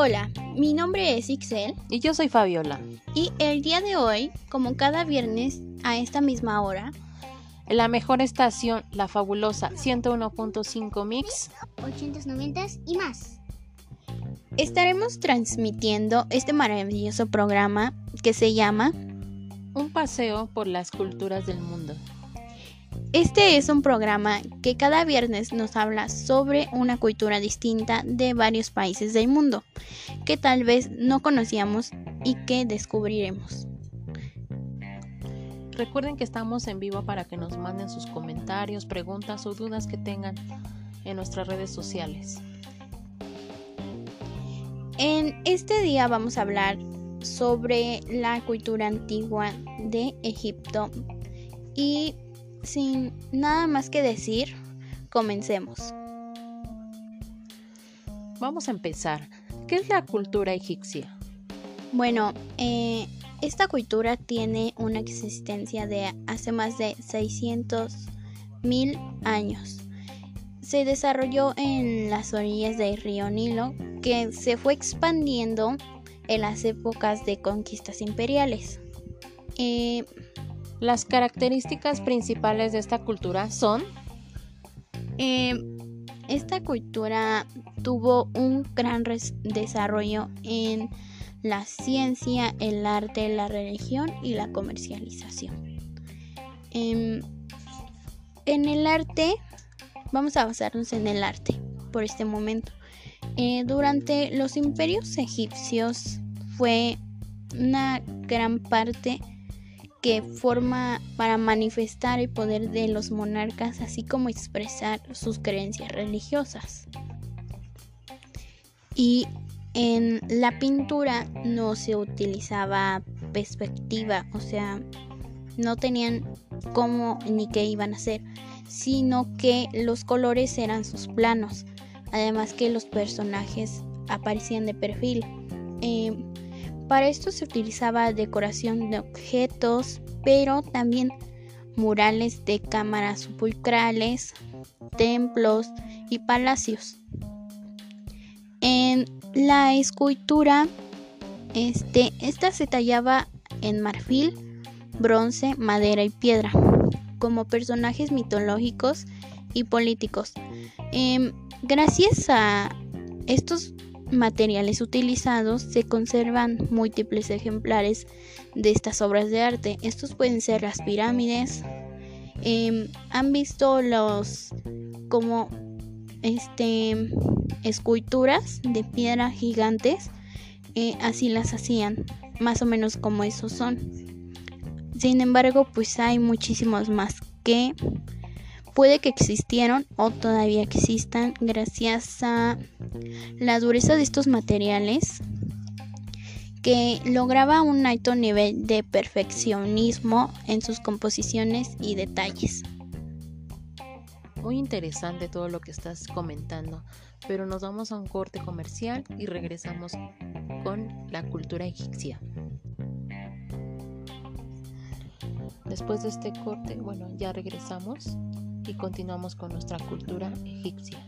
Hola, mi nombre es Ixel Y yo soy Fabiola. y el día de hoy, como cada viernes a esta misma hora, En la mejor estación, la fabulosa 101.5 Mix. 890 y más. estaremos transmitiendo este maravilloso programa que se llama Un paseo por las culturas del mundo. Este es un programa que cada viernes nos habla sobre una cultura distinta de varios países del mundo que tal vez no conocíamos y que descubriremos. Recuerden que estamos en vivo para que nos manden sus comentarios, preguntas o dudas que tengan en nuestras redes sociales. En este día vamos a hablar sobre la cultura antigua de Egipto y sin nada más que decir, comencemos. Vamos a empezar. ¿Qué es la cultura egipcia? Bueno, eh, esta cultura tiene una existencia de hace más de 600 mil años. Se desarrolló en las orillas del río Nilo, que se fue expandiendo en las épocas de conquistas imperiales. Eh, Las características principales de esta cultura son eh, esta cultura tuvo un gran desarrollo en la ciencia, el arte, la religión y la comercialización. Em, en el arte, vamos a basarnos en el arte por este momento. Eh, durante los imperios egipcios fue una gran parte que forma para manifestar el poder de los monarcas, así como expresar sus creencias religiosas. Y en la pintura no se utilizaba perspectiva, o sea, no tenían cómo ni qué iban a hacer, sino que los colores eran sus planos, además que los personajes aparecían de perfil. Eh, para esto se utilizaba decoración de objetos, pero también murales de cámaras sepulcrales, templos y palacios. En la escultura, este, esta se tallaba en marfil, bronce, madera y piedra, como personajes mitológicos y políticos. Em, gracias a estos materiales utilizados se conservan múltiples ejemplares de estas obras de arte. Estos pueden ser las pirámides. em, Han visto los como este esculturas de piedra gigantes. Eh, así las hacían, más o menos como esos son. Sin embargo, pues hay muchísimos más que puede que existieron o todavía existan gracias a la dureza de estos materiales que lograba un alto nivel de perfeccionismo en sus composiciones y detalles. Muy interesante todo lo que estás comentando, pero nos vamos a un corte comercial y regresamos con la cultura egipcia. Después de este corte, bueno, ya regresamos y continuamos con nuestra cultura egipcia.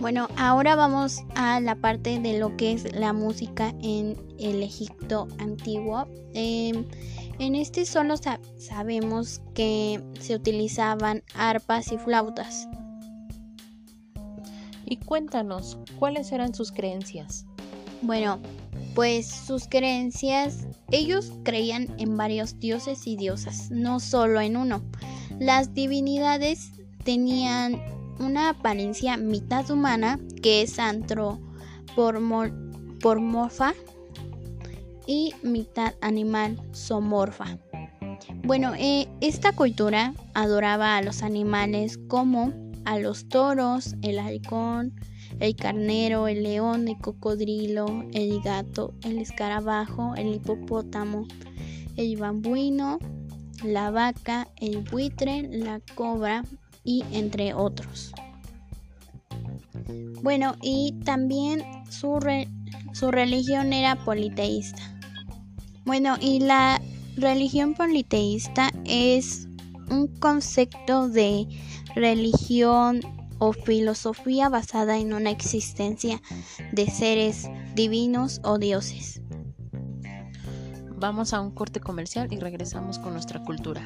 Bueno, ahora vamos a la parte de lo que es la música en el Egipto antiguo. Eh, en este solo sa- sabemos que se utilizaban arpas y flautas. Y cuéntanos, ¿cuáles eran sus creencias? Bueno, pues sus creencias, ellos creían en varios dioses y diosas, no solo en uno. Las divinidades tenían una apariencia mitad humana, que es antropomorfa, y mitad animal, somorfa. Bueno, eh, esta cultura adoraba a los animales como a los toros, el halcón, el carnero, el león, el cocodrilo, el gato, el escarabajo, el hipopótamo, el bambuino, la vaca, el buitre, la cobra y entre otros. Bueno, y también su, su religión era politeísta. Bueno, y la religión politeísta es un concepto de religión o filosofía basada en una existencia de seres divinos o dioses. Vamos a un corte comercial y regresamos con nuestra cultura.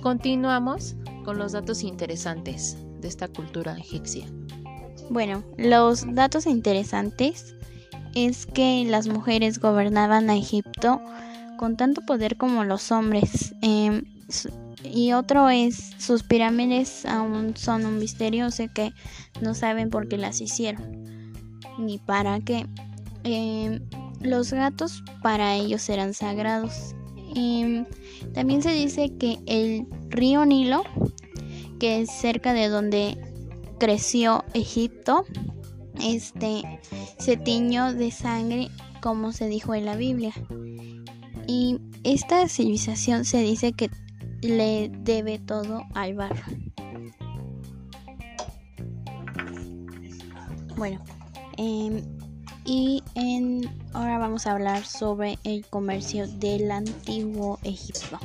Continuamos con los datos interesantes de esta cultura egipcia. Bueno, los datos interesantes es que las mujeres gobernaban a Egipto con tanto poder como los hombres. Em, y otro es, sus pirámides aún son un misterio, sé que no saben por qué las hicieron, ni para qué. Em, los gatos para ellos eran sagrados. Em, también se dice que el río Nilo, que es cerca de donde creció Egipto, este se tiñó de sangre como se dijo en la Biblia. Y esta civilización se dice que le debe todo al barro. Bueno, em, y en, ahora vamos a hablar sobre el comercio del antiguo Egipto.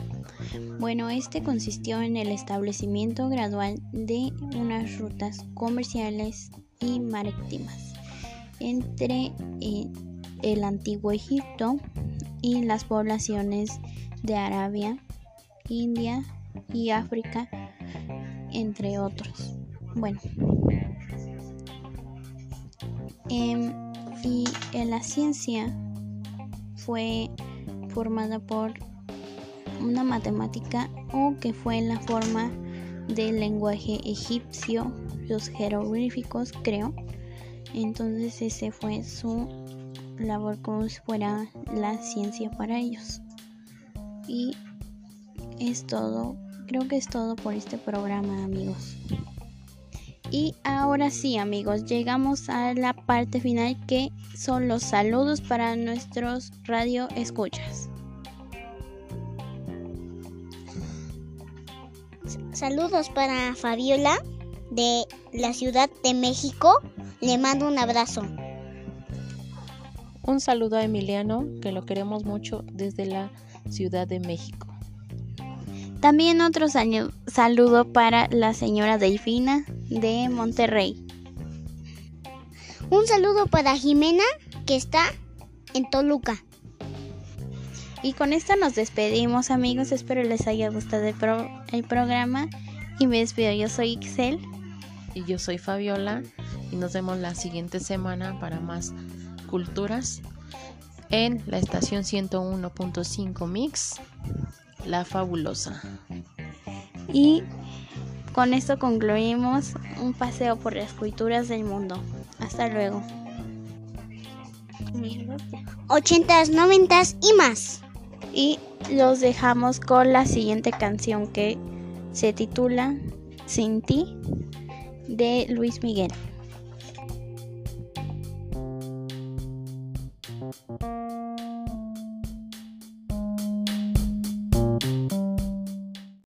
Bueno, este consistió en el establecimiento gradual de unas rutas comerciales y marítimas entre eh, el antiguo Egipto y las poblaciones de Arabia, India y África, entre otros. Bueno, em, y en la ciencia fue formada por una matemática o que fue en la forma del lenguaje egipcio, los jeroglíficos, creo. Entonces ese fue su labor como si fuera la ciencia para ellos. Y es todo, creo que es todo por este programa amigos. Y ahora sí amigos, llegamos a la parte final que son los saludos para nuestros radio escuchas. Saludos para Fabiola de la Ciudad de México. Le mando un abrazo. Un saludo a Emiliano, que lo queremos mucho desde la Ciudad de México. También otro saludo para la señora Delfina de Monterrey. Un saludo para Jimena, que está en Toluca. Y con esto nos despedimos amigos, espero les haya gustado el, el programa y me despido, yo soy Ixel. Y yo soy Fabiola y nos vemos la siguiente semana para más culturas en la estación 101.5 Mix, La Fabulosa. Y con esto concluimos un paseo por las culturas del mundo. Hasta luego. 80s, 90s y más. Y los dejamos con la siguiente canción que se titula Sin ti de Luis Miguel.